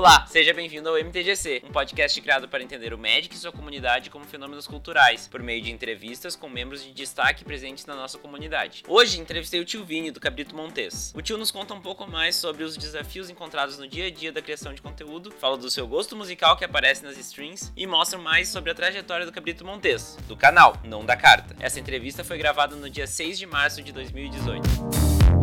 Olá, seja bem-vindo ao MTGC, um podcast criado para entender o Magic e sua comunidade como fenômenos culturais, por meio de entrevistas com membros de destaque presentes na nossa comunidade. Hoje entrevistei o tio Vini, do Cabrito Montes. O tio nos conta um pouco mais sobre os desafios encontrados no dia a dia da criação de conteúdo, fala do seu gosto musical que aparece nas streams e mostra mais sobre a trajetória do Cabrito Montes, do canal, não da carta. Essa entrevista foi gravada no dia 6 de março de 2018.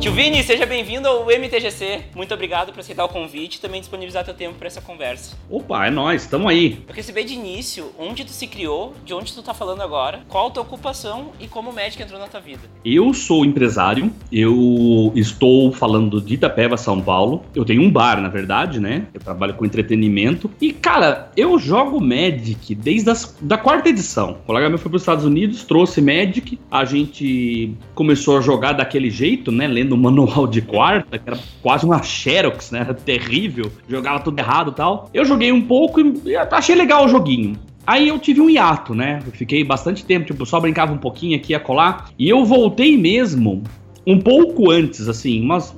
Tio Vini, seja bem-vindo ao MTGC. Muito obrigado por aceitar o convite e também disponibilizar teu tempo para essa conversa. Opa, é nóis, tamo aí. Eu queria saber de início onde tu se criou, de onde tu tá falando agora, qual a tua ocupação e como o Magic entrou na tua vida. Eu sou empresário, eu estou falando de Itapeva, São Paulo. Eu tenho um bar, na verdade, né? Eu trabalho com entretenimento. E, cara, eu jogo Magic desde a da quarta edição. O colega meu foi para os Estados Unidos, trouxe Magic, a gente começou a jogar daquele jeito, né? Lendo no manual de quarta, que era quase uma Xerox, né? Era terrível, jogava tudo errado e tal. Eu joguei um pouco e achei legal o joguinho. Aí eu tive um hiato, né? Eu fiquei bastante tempo, tipo, só brincava um pouquinho aqui a colar. E eu voltei mesmo um pouco antes, assim, mas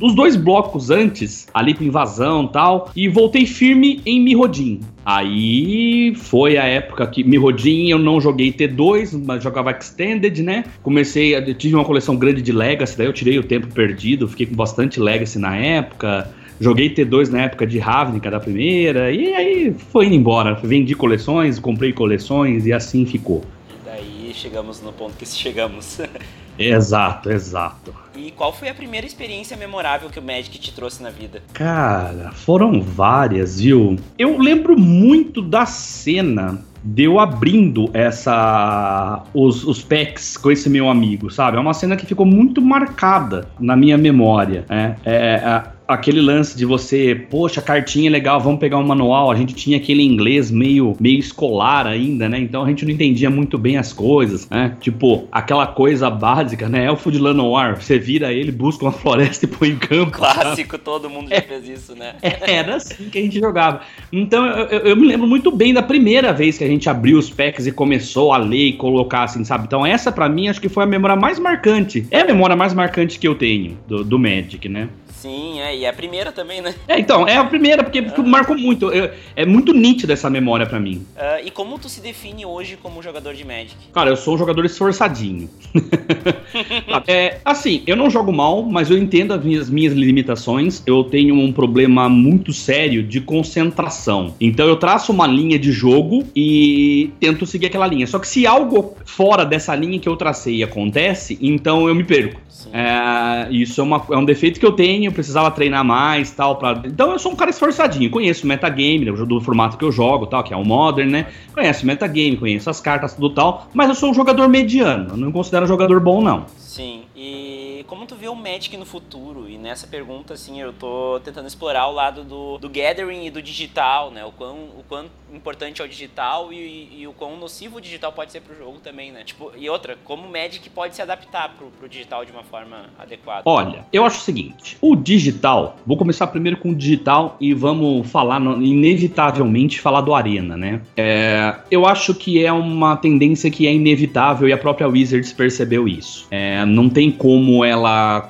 os dois blocos antes, ali com invasão tal, e voltei firme em Mirrodin. Aí foi a época que Mirrodin eu não joguei T2, mas jogava Extended, né? Comecei, eu tive uma coleção grande de Legacy, daí eu tirei o tempo perdido, fiquei com bastante Legacy na época. Joguei T2 na época de Ravnica da primeira, e aí foi indo embora. Vendi coleções, comprei coleções e assim ficou. E daí chegamos no ponto que chegamos. Exato, exato. E qual foi a primeira experiência memorável que o Magic te trouxe na vida? Cara, foram várias, viu? Eu lembro muito da cena deu abrindo essa os, os packs com esse meu amigo, sabe? É uma cena que ficou muito marcada na minha memória. Né? É, é, aquele lance de você, poxa, cartinha é legal, vamos pegar um manual. A gente tinha aquele inglês meio, meio escolar ainda, né? Então a gente não entendia muito bem as coisas, né? Tipo, aquela coisa básica, né? Elfo de Lanoir, você vira ele, busca uma floresta e põe em campo. Clássico, sabe? todo mundo já é, fez isso, né? Era assim que a gente jogava. Então eu, eu, eu, me lembro muito bem da primeira vez que a gente abriu os packs e começou a ler e colocar assim, sabe? Então essa para mim acho que foi a memória mais marcante. É a memória mais marcante que eu tenho do, do Magic, né? Sim, é, e é a primeira também, né? É, então, é a primeira, porque, porque marcou muito. É, é muito nítida essa memória para mim. Uh, e como tu se define hoje como jogador de Magic? Cara, eu sou um jogador esforçadinho. é, assim, eu não jogo mal, mas eu entendo as minhas, minhas limitações. Eu tenho um problema muito sério de concentração. Então eu traço uma linha de jogo e tento seguir aquela linha. Só que se algo fora dessa linha que eu tracei acontece, então eu me perco. É, isso é, uma, é um defeito que eu tenho, eu precisava treinar mais tal. Pra... Então eu sou um cara esforçadinho, conheço o metagame, né, do formato que eu jogo tal, que é o Modern, né? Conheço o metagame, conheço as cartas, tudo tal, mas eu sou um jogador mediano, não considero um jogador bom, não. Sim, e como tu vê o Magic no futuro? E nessa pergunta, assim, eu tô tentando explorar o lado do, do gathering e do digital, né? O quão, o quão importante é o digital e, e o quão nocivo o digital pode ser pro jogo também, né? Tipo, e outra, como o Magic pode se adaptar pro, pro digital de uma forma adequada? Olha, eu acho o seguinte, o digital, vou começar primeiro com o digital e vamos falar, inevitavelmente, falar do Arena, né? É, eu acho que é uma tendência que é inevitável e a própria Wizards percebeu isso. É, não tem como ela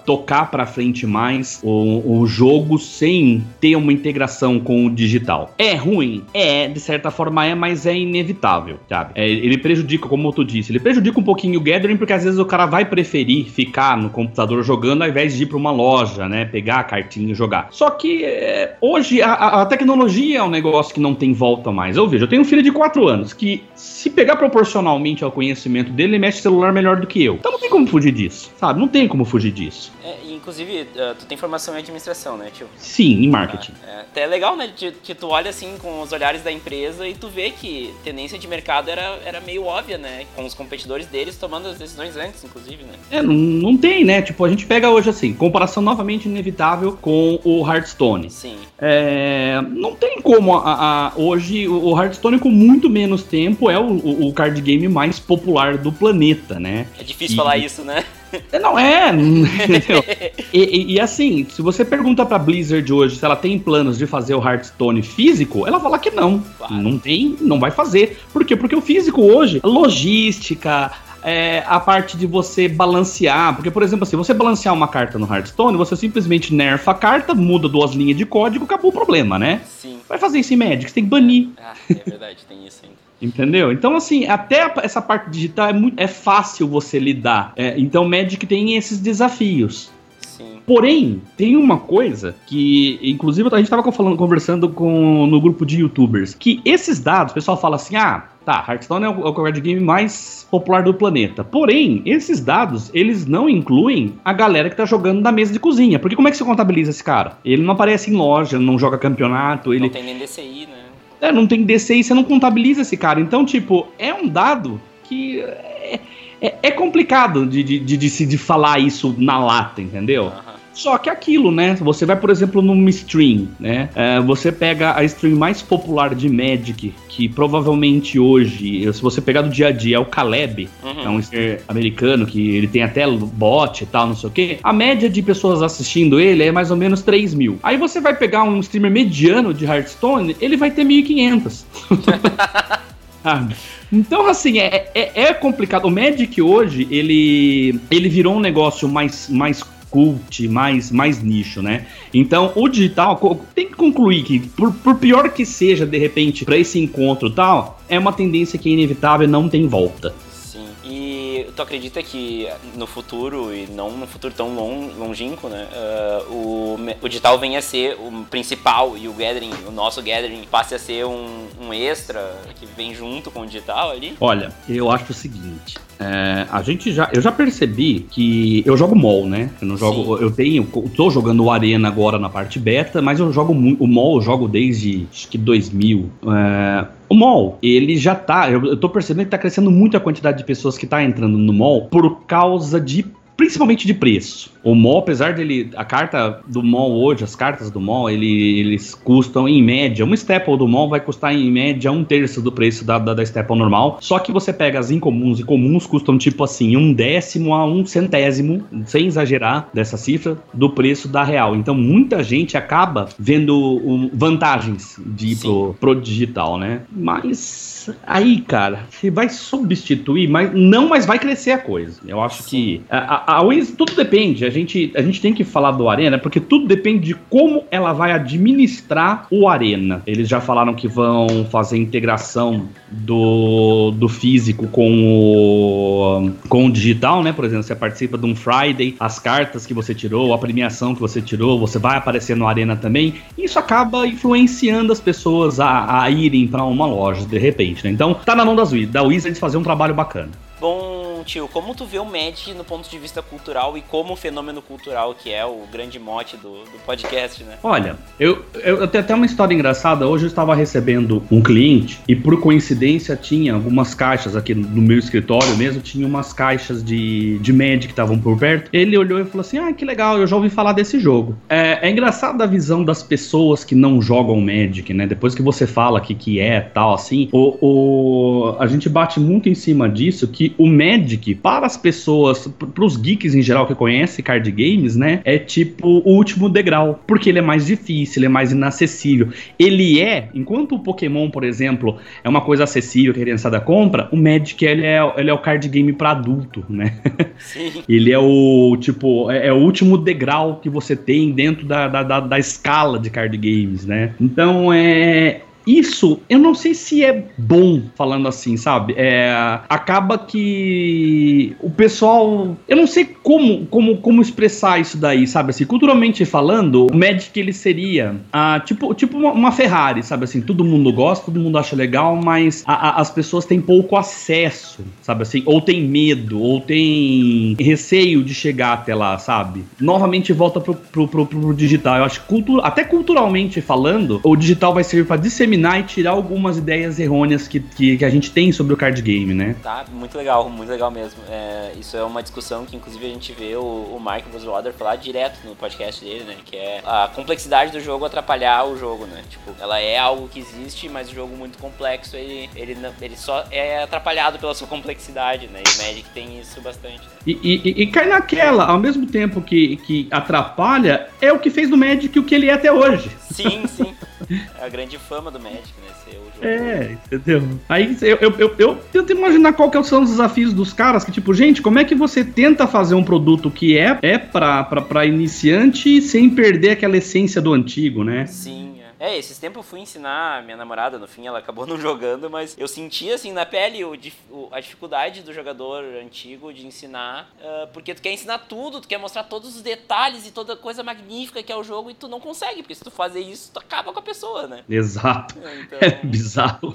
tocar para frente mais o, o, jogo sem ter uma integração com o digital. É ruim? É, de certa forma é, mas é inevitável, sabe? É, ele prejudica, como tu disse, ele prejudica um pouquinho o gathering porque às vezes o cara vai preferir ficar no computador jogando ao invés de ir para uma loja, né? Pegar a cartinha e jogar. Só que é, hoje a, a, tecnologia é um negócio que não tem volta mais. Eu vejo, eu tenho um filho de 4 anos que se pegar proporcionalmente ao conhecimento dele, ele mexe celular melhor do que eu. Então não tem como fugir disso, sabe? Não tem como fugir disso. É, inclusive, uh, tu tem formação em administração, né, tio? Sim, em marketing. É, até é legal, né, que, que tu olha assim com os olhares da empresa e tu vê que tendência de mercado era, era meio óbvia, né? Com os competidores deles tomando as decisões antes, inclusive, né? É, não, não tem, né? Tipo, a gente pega hoje assim, comparação novamente inevitável com o Hearthstone. Sim. É, não tem como a, a, hoje o Hearthstone com muito menos tempo é o, o card game mais popular do planeta, né? É difícil e, falar isso, né? É, não é. e, e, e, assim, se você pergunta pra Blizzard hoje se ela tem planos de fazer o Hearthstone físico, ela fala que não. Claro. Não tem, não vai fazer. Por quê? Porque o físico hoje, logística, é, a parte de você balancear. Porque, por exemplo, assim, você balancear uma carta no Hearthstone, você simplesmente nerfa a carta, muda duas linhas de código, acabou o problema, né? Sim. Vai fazer isso em Magic, você tem que banir. Ah, é verdade, tem isso ainda. Entendeu? Então, assim, até essa parte digital é, muito, é fácil você lidar. É, então, Magic tem esses desafios. Sim. Porém, tem uma coisa que, inclusive, a gente estava falando, conversando com, no grupo de youtubers, que esses dados, o pessoal fala assim, ah, tá, Hearthstone é o, é o card game mais popular do planeta. Porém, esses dados, eles não incluem a galera que tá jogando na mesa de cozinha. Porque como é que você contabiliza esse cara? Ele não aparece em loja, não joga campeonato, ele... Não tem nem DCI, né? É, não tem DCI, você não contabiliza esse cara. Então, tipo, é um dado que é, é, é complicado de, de, de, de, de falar isso na lata, entendeu? Só que aquilo, né? Você vai, por exemplo, numa stream, né? É, você pega a stream mais popular de Magic, que provavelmente hoje, se você pegar do dia a dia, é o Caleb, Uhum. é um streamer americano que ele tem até bot e tal, não sei o quê. A média de pessoas assistindo ele é mais ou menos 3 mil. Aí você vai pegar um streamer mediano de Hearthstone, ele vai ter 1.500. Sabe? Então, assim, é, é, é complicado. O Magic hoje, ele, ele virou um negócio mais, mais cult, mais, mais nicho, né? Então, o digital tem que concluir que, por, por pior que seja, de repente, para esse encontro tal, é uma tendência que é inevitável e não tem volta. Sim. E tu acredita que no futuro, e não no futuro tão long, longínquo, né? ah, o, o digital venha a ser o principal e o gathering, o nosso gathering, passe a ser um, um extra que vem junto com o digital ali? Olha, eu acho o seguinte. É, a gente já. Eu já percebi que eu jogo MOL, né? Eu não jogo. Sim. Eu tenho. Eu tô jogando o Arena agora na parte beta, mas eu jogo muito. O MOL eu jogo desde acho que 2000. É, o MOL, ele já tá. Eu, eu tô percebendo que tá crescendo muito a quantidade de pessoas que tá entrando no MOL por causa de. Principalmente de preço. O MOL, apesar dele. A carta do MOL hoje, as cartas do MOL, ele- eles custam em média. Uma Staple do MOL vai custar em média um terço do preço da, da, da Staple normal. Só que você pega as incomuns e comuns custam tipo assim, um décimo a um centésimo, sem exagerar dessa cifra, do preço da real. Então muita gente acaba vendo um, vantagens de ir Sim. pro, pro digital, né? Mas aí, cara, você vai substituir, mas não, mas vai crescer a coisa. Eu acho que a, a, a Wiz, tudo depende. A gente, a gente tem que falar do Arena, porque tudo depende de como ela vai administrar o Arena. Eles já falaram que vão fazer integração do, do físico com o, com o digital, né? Por exemplo, você participa de um Friday, as cartas que você tirou, a premiação que você tirou, você vai aparecer no Arena também. Isso acaba influenciando as pessoas a, a irem para uma loja de repente, né? Então, tá na mão das, da Wizards fazer um trabalho bacana. Bom, tio, como tu vê o Magic no ponto de vista cultural e como fenômeno cultural, que é o grande mote do, do podcast, né? Olha, eu, eu, eu tenho até uma história engraçada. Hoje eu estava recebendo um cliente e por coincidência tinha algumas caixas aqui no meu escritório mesmo, tinha umas caixas de, de Magic que estavam por perto. Ele olhou e falou assim: Ah, que legal, eu já ouvi falar desse jogo. É, é engraçado a visão das pessoas que não jogam Magic, né? Depois que você fala que, que é tal, assim, o, o, a gente bate muito em cima disso que o Magic, para as pessoas, para os geeks em geral que conhecem card games, né? É tipo o último degrau. Porque ele é mais difícil, ele é mais inacessível. Ele é, enquanto o Pokémon, por exemplo, é uma coisa acessível que a criançada compra, o Magic ele é, ele é o card game para adulto, né? Sim. Ele é o tipo, é, é o último degrau que você tem dentro da, da, da, da escala de card games, né? Então é. Isso, eu não sei se é bom falando assim, sabe? É, acaba que o pessoal, eu não sei como, como, como expressar isso daí, sabe? Assim, culturalmente falando, o Magic ele seria ah, tipo, tipo uma, uma Ferrari, sabe? Assim, todo mundo gosta, todo mundo acha legal, mas a- a- as pessoas têm pouco acesso, sabe? Assim, ou tem medo, ou tem receio de chegar até lá, sabe? Novamente volta pro, pro, pro, pro digital. Eu acho que cultu até culturalmente falando, o digital vai servir para disseminar e tirar algumas ideias errôneas que, que, que a gente tem sobre o card game, né? Tá, muito legal, muito legal mesmo. É, isso é uma discussão que inclusive a gente vê o, o Mark Buzzwater falar direto no podcast dele, né? Que é a complexidade do jogo atrapalhar o jogo, né? Tipo, ela é algo que existe, mas o jogo muito complexo, ele, ele, ele só é atrapalhado pela sua complexidade, né? E o Magic tem isso bastante. Né? E, e- e cai naquela, ao mesmo tempo que, que atrapalha, é o que fez do Magic o que ele é até hoje. Sim, sim. É a grande fama do Magic, né? Ser o jogo. É, entendeu? Aí eu, eu, eu, eu tento imaginar qual que são os desafios dos caras, que tipo, gente, como é que você tenta fazer um produto que é, é pra, pra, pra iniciante sem perder aquela essência do antigo, né? Sim. É, esses tempos eu fui ensinar a minha namorada, no fim ela acabou não jogando, mas eu senti assim na pele o, o- a dificuldade do jogador antigo de ensinar, ah, porque tu quer ensinar tudo, tu quer mostrar todos os detalhes e toda coisa magnífica que é o jogo e tu não consegue, porque se tu fazer isso, tu acaba com a pessoa, né? Exato. Então, É bizarro.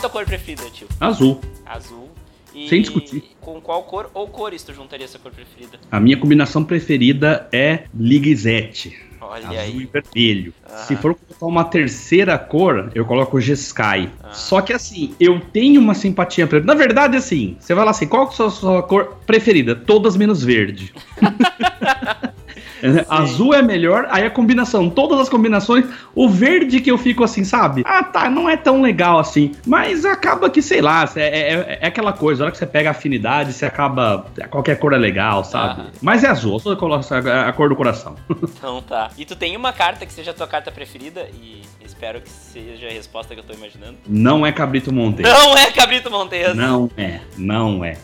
A tua cor preferida, tio? Azul. Azul. E Sem discutir. Com qual cor ou cores tu juntaria essa cor preferida? A minha combinação preferida é Ligizete. Olha Azul aí. e vermelho. Se for colocar uma terceira cor, eu coloco o G-Sky. Ah. Só que assim, eu tenho uma simpatia pra Na verdade, assim, você vai lá assim, qual é a sua, sua cor preferida? Todas menos verde. É, Azul é melhor, aí a combinação, todas as combinações, o verde que eu fico assim, sabe? Ah, tá, não é tão legal assim. Mas acaba que, sei lá, é, é- é aquela coisa, a hora que você pega afinidade, você acaba. Qualquer cor é legal, sabe? Mas é azul, só coloco a a cor do coração. Então tá. E tu tem uma carta que seja a tua carta preferida e espero que seja a resposta que eu tô imaginando. Não é Cabrito Monteiro. Não é Cabrito Montes! Não é, não é.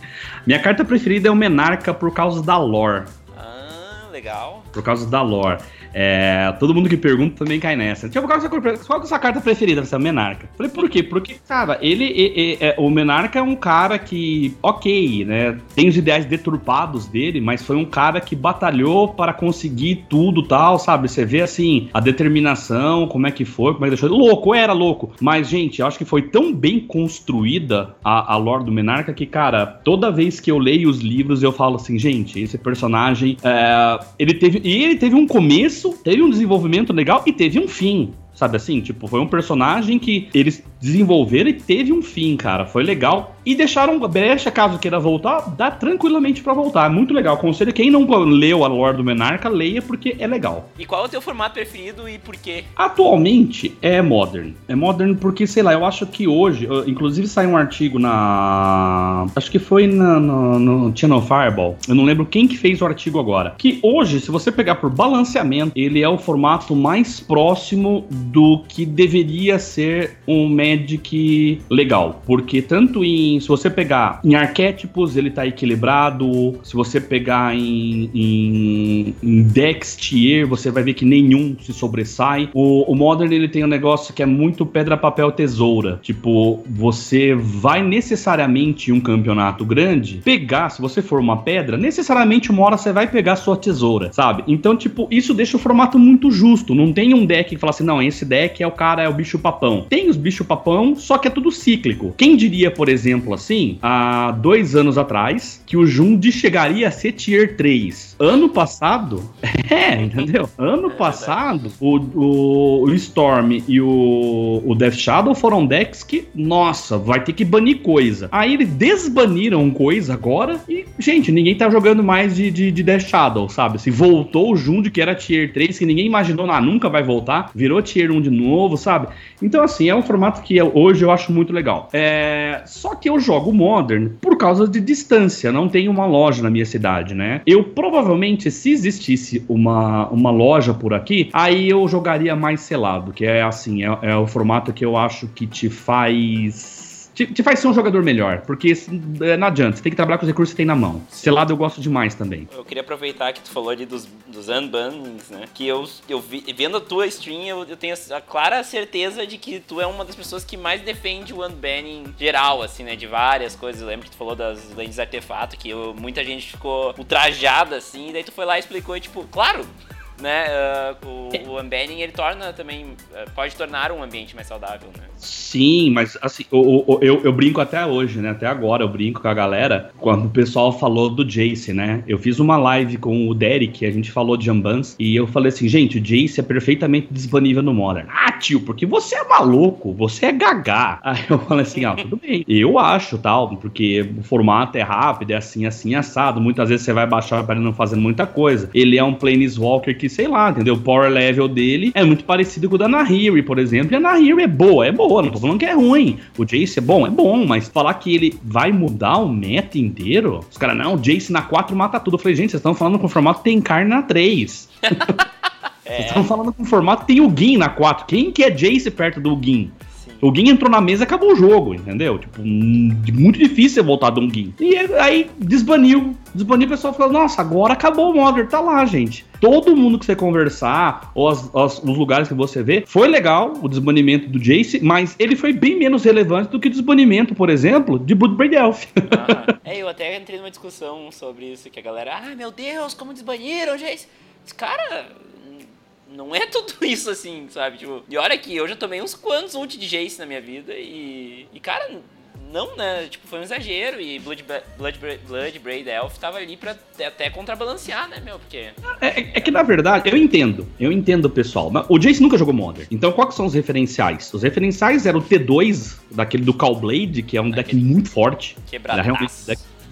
Minha carta preferida é o Menarca por causa da lore. Legal. Por causa da lore. É, todo mundo que pergunta também cai nessa. Tipo, qual, é a sua qual é a sua carta preferida? Você é o Menarca. Falei, por quê? Porque, cara, ele. é, o Menarca é um cara que, ok, né? Tem os ideais deturpados dele, mas foi um cara que batalhou para conseguir tudo tal, sabe? Você vê assim, a determinação, como é que foi, como é que deixou. Louco, era louco. Mas, gente, eu acho que foi tão bem construída a, a lore do Menarca que, cara, toda vez que eu leio os livros, eu falo assim, gente, esse personagem. é, ele teve. E ele teve um começo, teve um desenvolvimento legal e teve um fim. Sabe assim? Tipo, foi um personagem que eles desenvolveram e teve um fim, cara. Foi legal. E deixaram brecha, caso queira voltar, dá tranquilamente pra voltar. É muito legal. Aconselho quem não leu a lore do Menarca, leia porque é legal. E qual é o teu formato preferido e por quê? Atualmente é Modern. É Modern porque, sei lá, eu acho que hoje, inclusive saiu um artigo na. Acho que foi na- no, no Channel Fireball. Eu não lembro quem que fez o artigo agora. Que hoje, se você pegar por balanceamento, ele é o formato mais próximo do que deveria ser um Magic legal. Porque tanto em. Se você pegar em arquétipos, ele tá equilibrado. Se você pegar em, em, em Tier, você vai ver que nenhum se sobressai. O, o Modern ele tem um negócio que é muito pedra, papel, tesoura. Tipo, você vai necessariamente em um campeonato grande pegar, se você for uma pedra, necessariamente uma hora você vai pegar sua tesoura, sabe? Então, tipo, isso deixa o formato muito justo. Não tem um deck que fala assim, não, esse deck é o cara, é o bicho papão. Tem os bicho papão, só que é tudo cíclico. Quem diria, por exemplo, assim, há dois anos atrás, que o Jund chegaria a ser tier 3? Ano passado, é, entendeu? Ano passado, o, o, o Storm e o, o Death Shadow foram decks que, nossa, vai ter que banir coisa. Aí eles desbaniram coisa agora e, gente, ninguém tá jogando mais de, de, de Death Shadow, sabe? Se voltou o Jund, que era tier 3, que ninguém imaginou, ah, nunca vai voltar, virou tier 1 de novo, sabe? Então, assim, é um formato que eu- hoje eu acho muito legal. É... Só que eu jogo Modern por causa de distância, não tem uma loja na minha cidade, né? Eu provavelmente, se existisse uma, uma loja por aqui, aí eu jogaria mais selado, que é assim, é, é o formato que eu acho que te faz. Te, te faz ser um jogador melhor, porque é, não adianta, você tem que trabalhar com os recursos que você tem na mão. Selado eu gosto demais também. Eu queria aproveitar que tu falou ali dos, dos unbannings, né? Que eu, eu vi, vendo a tua stream, eu, eu tenho a clara certeza de que tu é uma das pessoas que mais defende o unbanning geral, assim, né? De várias coisas. Eu lembro que tu falou das lentes artefato, que eu- muita gente ficou ultrajada, assim, e daí tu foi lá e explicou, e, tipo, claro, né? ah, o, o unbanning, ele torna também, ah, pode tornar um ambiente mais saudável, né? Sim, mas assim, o- o- eu, eu brinco até hoje, né? Até agora eu brinco com a galera quando o pessoal falou do Jace, né? Eu fiz uma live com o Derek, a gente falou de Jambans, e eu falei assim, gente, o Jace é perfeitamente disponível no Modern. Ah, tio, porque você é maluco, você é gagá. Aí eu falei assim, ah, tudo bem. Eu acho, tal, porque o formato é rápido, é assim, assim, assado. Muitas vezes você vai baixar para ele não fazer muita coisa. Ele é um Planeswalker que que, sei lá, entendeu? O power level dele é muito parecido com o da Nahiri, por exemplo. E a Nahiri é boa, é boa, não tô falando que é ruim. O Jace é bom, é bom, mas falar que ele vai mudar o meta inteiro, os caras, não, o Jace na 4 mata tudo. Eu falei, gente, vocês estão falando com o formato tem carne na 3. É. Vocês estão falando com o formato tem o Gin na 4. Quem que é Jace perto do Gin? O Gin entrou na mesa e acabou o jogo, entendeu? Tipo, muito difícil voltar de um Gin. E aí desbaniu. Desbaniu o pessoal falou: Nossa, agora acabou o Modern. Tá lá, gente. Todo mundo que você conversar, ou as, as, os lugares que você vê, foi legal o desbanimento do Jace, mas ele foi bem menos relevante do que o desbanimento, por exemplo, de Bloodbraid Elf. Ah, é, eu até entrei numa discussão sobre isso, que a galera, ah, meu Deus, como desbaniram o Jace. Cara, não é tudo isso assim, sabe? Tipo, e olha que eu já tomei uns quantos ult de Jace na minha vida e. E cara, não, né? Tipo, foi um exagero e Blood, Blood, Blood Braid Elf tava ali pra até contrabalancear, né, meu? Porque. É, é, é, que na verdade, eu entendo. Eu entendo o pessoal. Mas o Jace nunca jogou Modern. Então, quais são os referenciais? Os referenciais eram o T2, daquele do Callblade, que é um deck muito forte. Quebrado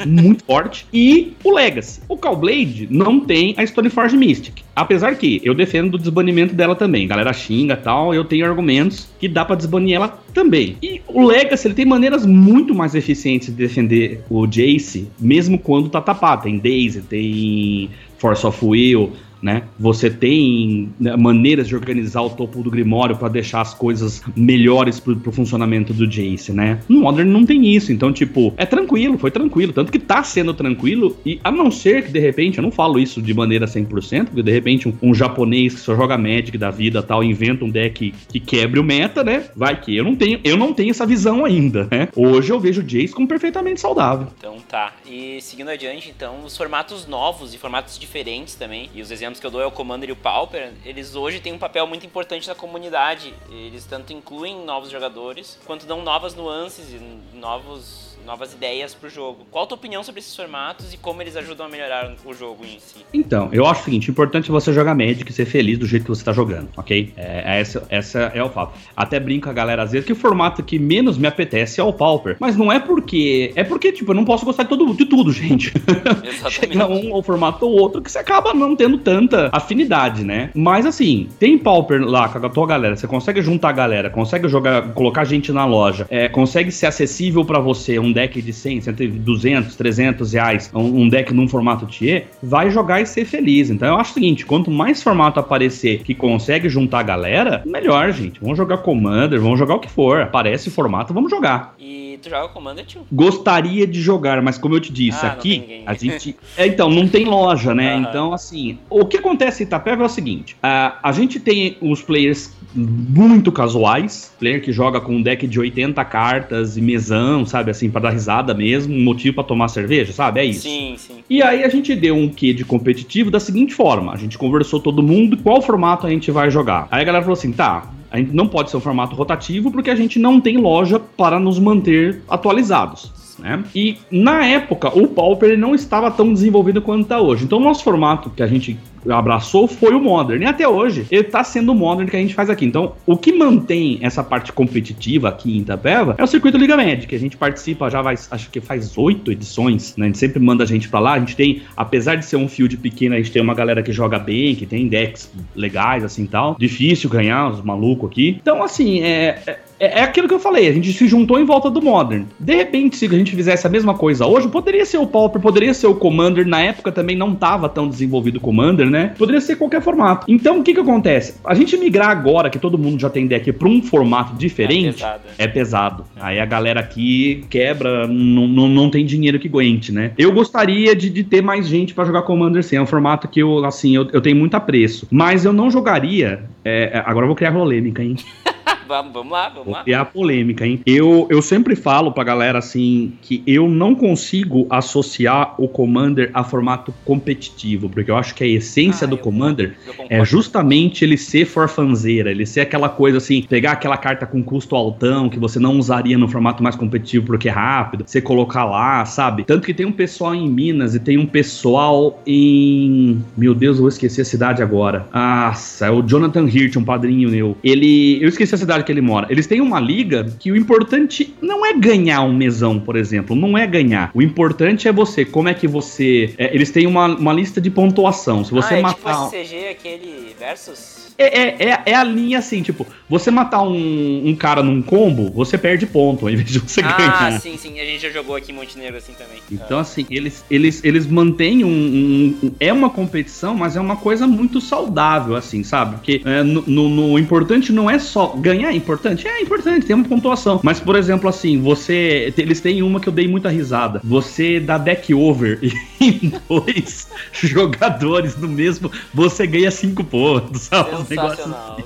muito forte. E o Legacy. O Callblade não tem a Stoneforge Mystic. Apesar que eu defendo o desbanimento dela também. Galera xinga tal, eu tenho argumentos que dá para desbanir ela também. E o Legacy ele tem maneiras muito mais eficientes de defender o Jace, mesmo quando tá tapado. Tem Daisy, tem Force of Will, né? Você tem né, maneiras de organizar o topo do Grimório para deixar as coisas melhores pro, pro funcionamento do Jace, né? No Modern não tem isso, então, tipo, é tranquilo, foi tranquilo, tanto que tá sendo tranquilo, e a não ser que de repente, eu não falo isso de maneira 100%, porque de repente um, um japonês que só joga Magic da vida tal, inventa um deck que quebre o meta, né? Vai que eu não tenho, eu não tenho essa visão ainda, né? Hoje eu vejo o Jace como perfeitamente saudável. Então tá, e seguindo adiante, então, os formatos novos e formatos diferentes também, e os exemplos exemplos que eu dou é o Commander e o Pauper, eles hoje têm um papel muito importante na comunidade. Eles tanto incluem novos jogadores, quanto dão novas nuances e novos novas ideias pro jogo. Qual a tua opinião sobre esses formatos e como eles ajudam a melhorar o jogo em si? Então, eu acho o seguinte, importante é você jogar Magic e ser feliz do jeito que você tá jogando, ok? É, é, essa, essa é o fato. Até brinca a galera às vezes que o formato que menos me apetece é o Pauper, mas não é porque... É porque, tipo, eu não posso gostar de, todo, de tudo, gente. Chega um ou formato ou outro que você acaba não tendo tanta afinidade, né? Mas assim, tem Pauper lá com a tua galera, você consegue juntar a galera, consegue jogar, colocar gente na loja, é, consegue ser acessível para você, um deck de 100, 200, 300 reais, um, um deck num formato tier, vai jogar e ser feliz. Então eu acho o seguinte, quanto mais formato aparecer que consegue juntar a galera, melhor, gente. Vamos jogar Commander, vamos jogar o que for. Aparece formato, vamos jogar. E tu joga Commander, tio? Gostaria de jogar, mas como eu te disse, ah, aqui, a gente... É, então, não tem loja, né? Uhum. Então, assim, o que acontece em Itapeva é o seguinte, a, a gente tem os players muito casuais, player que joga com um deck de 80 cartas e mesão, sabe, assim, para dar risada mesmo, um motivo para tomar cerveja, sabe? É isso. Sim, sim. E aí a gente deu um quê de competitivo da seguinte forma: a gente conversou todo mundo qual formato a gente vai jogar. Aí a galera falou assim: tá, a gente não pode ser um formato rotativo porque a gente não tem loja para nos manter atualizados. Né? E na época o Pauper não estava tão desenvolvido quanto está hoje. Então o nosso formato que a gente abraçou foi o Modern. E até hoje, ele tá sendo o Modern que a gente faz aqui. Então, o que mantém essa parte competitiva aqui em Itapeva é o circuito Liga Média, que a gente participa já acho que faz oito edições, né? A gente sempre manda a gente pra lá. A gente tem, apesar de ser um field pequeno, a gente tem uma galera que joga bem, que tem decks legais, assim tal. Difícil ganhar os malucos aqui. Então, assim, é, é é, é, aquilo que eu falei, a gente se juntou em volta do Modern. De repente, se a gente fizesse a mesma coisa hoje, poderia ser o Pauper, poderia ser o Commander. Na época também não estava tão desenvolvido o Commander, né? Poderia ser qualquer formato. Então, o que que acontece? A gente migrar agora, que todo mundo já tem deck, para um formato diferente, é pesado. É pesado. Aí a galera aqui quebra, não, não, não tem dinheiro que aguente, né? Eu gostaria de, de ter mais gente para jogar Commander sim. É um formato que eu, assim, eu, eu tenho muito apreço. Mas eu não jogaria. É, é agora eu vou criar polêmica, hein? vamos, vamos lá, vamos lá. E a polêmica, hein? Eu, eu sempre falo pra galera assim que eu não consigo associar o Commander a formato competitivo, porque eu acho que a essência ah, do eu, Commander eu é justamente ele ser forfanzeira, ele ser aquela coisa assim, pegar aquela carta com custo altão que você não usaria no formato mais competitivo porque é rápido, você colocar lá, sabe? Tanto que tem um pessoal em Minas e tem um pessoal em. Meu Deus, eu vou esquecer a cidade agora. Nossa, é o Jonathan Hirt, um padrinho meu. Ele. Eu esqueci a cidade cidade que ele mora. Eles têm uma liga que o importante não é ganhar um mesão, por exemplo. Não é ganhar. O importante é você. Como é que você. É, eles têm uma, uma lista de pontuação. Se você ah, é matar. tipo SCG, aquele versus? É, é, é, é, a linha assim, tipo, você matar um, um, cara num combo, você perde ponto, ao invés de você ah, ganhar. Ah, sim, sim, a gente já jogou aqui em Montenegro assim também. Então, ah. assim, eles, eles, eles mantêm um, um, É uma competição, mas é uma coisa muito saudável, assim, sabe? Porque é, no, no, no, importante não é só ganhar, é importante? É importante, tem uma pontuação. Mas, por exemplo, assim, você. Eles têm uma que eu dei muita risada. Você dá deck over em dois jogadores no mesmo, você ganha cinco pontos, sabe? Sensacional.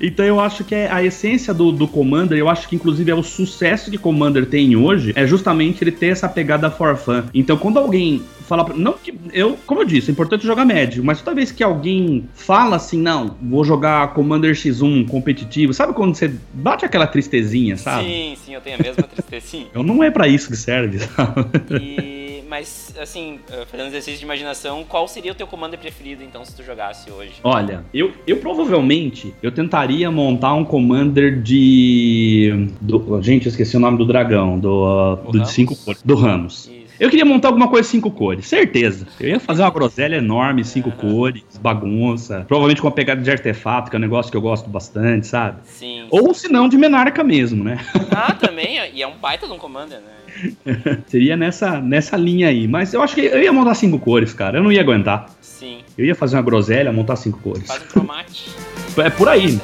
Então eu acho que é a essência do, do Commander, eu acho que inclusive é o sucesso que Commander tem hoje, é justamente ele ter essa pegada for fun. Então quando alguém fala, não que eu, como eu disse, é importante jogar médio, mas toda vez que alguém fala assim, não, vou jogar Commander X1 competitivo, sabe quando você bate aquela tristezinha, sabe? Sim, sim, eu tenho a mesma tristezinha. eu não é para isso que serve, sabe? E mas, assim, eh, fazendo exercício de imaginação, qual seria o teu commander preferido, então, se tu jogasse hoje? Olha, eu, eu provavelmente, eu tentaria montar um commander de... Do, gente, eu esqueci o nome do dragão, do, uh, do de cinco cores, do Ramos. Isso. Eu queria montar alguma coisa cinco cores, certeza. Eu ia fazer uma groselha enorme, cinco uhum. cores, bagunça. Provavelmente com uma pegada de artefato, que é um negócio que eu gosto bastante, sabe? Sim. Ou se não, de menarca mesmo, né? Ah, também. E é um baita de um commander, né? Seria nessa, nessa linha aí. Mas eu acho que eu ia montar cinco cores, cara. Eu não ia aguentar. Sim. Eu ia fazer uma groselha, montar cinco cores. Faz um cromate. É por aí.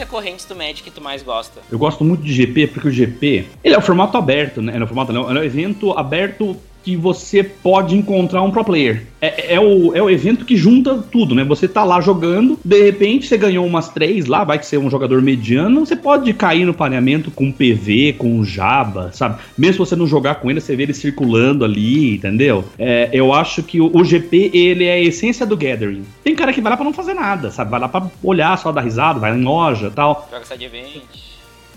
Recorrentes do Magic que tu mais gosta? Eu gosto muito de GP porque o GP ele é o formato aberto, né? É o formato não, é um evento aberto que você pode encontrar um pro player. É, é, o, é o evento que junta tudo, né? Você tá lá jogando, de repente você ganhou umas três lá, vai que ser um jogador mediano, você pode cair no pareamento com PV, com Jaba, sabe? Mesmo você não jogar com ele, você vê ele circulando ali, entendeu? É, eu acho que o, o, GP, ele é a essência do Gathering. Tem cara que vai lá pra não fazer nada, sabe? Vai lá pra olhar, só dar risada, vai em loja tal. Joga side event.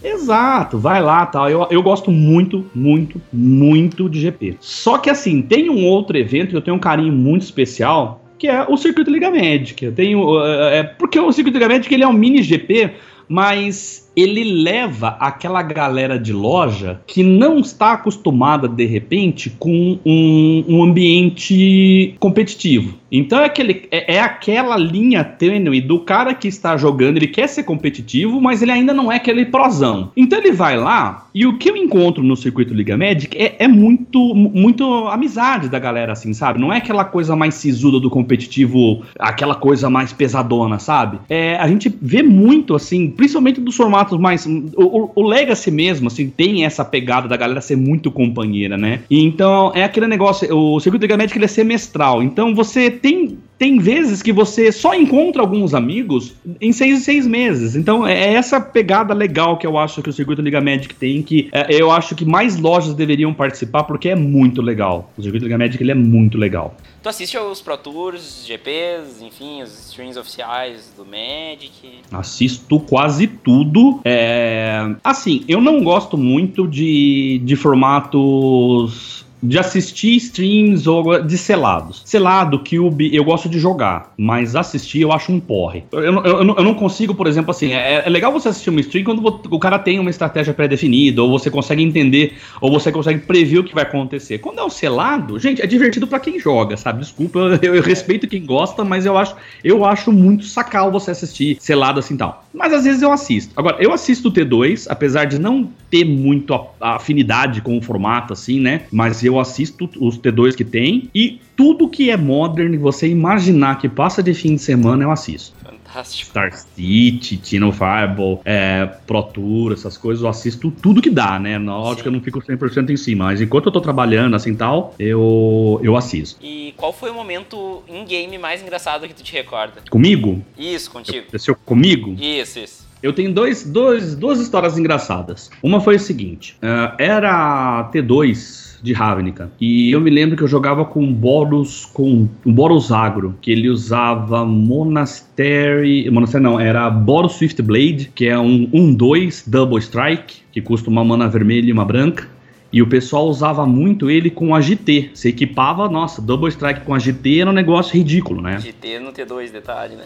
Exato, vai lá tal. Eu, eu gosto muito, muito, muito de GP. Só que assim, tem um outro evento que eu tenho um carinho muito especial, que é o Circuito Liga Magic. Eu tenho. É, é porque o Circuito Liga Magic ele é um mini GP, mas ele leva aquela galera de loja que não está acostumada, de repente, com um, um ambiente competitivo. Então é, aquele, é, é, aquela linha tênue do cara que está jogando, ele quer ser competitivo, mas ele ainda não é aquele prozão. Então ele vai lá, e o que eu encontro no circuito Liga Magic é, é muito, muito amizade da galera, assim, sabe? Não é aquela coisa mais sisuda do competitivo, aquela coisa mais pesadona, sabe? É, a gente vê muito, assim, principalmente dos formatos formatos mais. O, o, Legacy mesmo, assim, tem essa pegada da galera ser muito companheira, né? E então é aquele negócio. O circuito Liga Magic ele é semestral. Então você tem tem vezes que você só encontra alguns amigos em seis e seis meses. Então é essa pegada legal que eu acho que o Circuito Liga Magic tem, que é, eu acho que mais lojas deveriam participar porque é muito legal. O Circuito Liga Magic ele é muito legal. Tu assiste aos Pro Tours, GPs, enfim, os streams oficiais do Magic? Assisto quase tudo. É... Assim, eu não gosto muito de, de formatos de assistir streams ou de selados. Selado, Cube, eu gosto de jogar, mas assistir eu acho um porre. Eu, eu, eu, eu não consigo, por exemplo, assim, é, é, legal você assistir uma stream quando o cara tem uma estratégia pré-definida, ou você consegue entender, ou você consegue prever o que vai acontecer. Quando é o selado, gente, é divertido para quem joga, sabe? Desculpa, eu, eu, respeito quem gosta, mas eu acho, eu acho muito sacal você assistir selado assim tal. Mas às vezes eu assisto. Agora, eu assisto o T2, apesar de não ter muito afinidade com o formato, assim, né? Mas eu eu assisto os T2 que tem e tudo que é modern, você imaginar que passa de fim de semana, eu assisto. Fantástico. Star City, Tino Fireball, é, Pro Tour, essas coisas, eu assisto tudo que dá, né? Na lógica eu não fico 100% em cima, mas enquanto eu tô trabalhando assim tal, eu, eu assisto. E qual foi o momento em game mais engraçado que tu te recorda? Comigo? Isso, contigo. Aconteceu comigo? Isso, isso. Eu tenho dois, dois, duas histórias engraçadas. Uma foi o seguinte: uh, era T2 de Ravnica. E eu me lembro que eu jogava com Boros, com um Boros Agro, que ele usava Monastery. Monastery não, era Boros Swift Blade, que é um 1-2 Double Strike, que custa uma mana vermelha e uma branca. E o pessoal usava muito ele com a GT. Você equipava, nossa, Double Strike com a GT era um negócio ridículo, né? GT no T2, detalhe, né?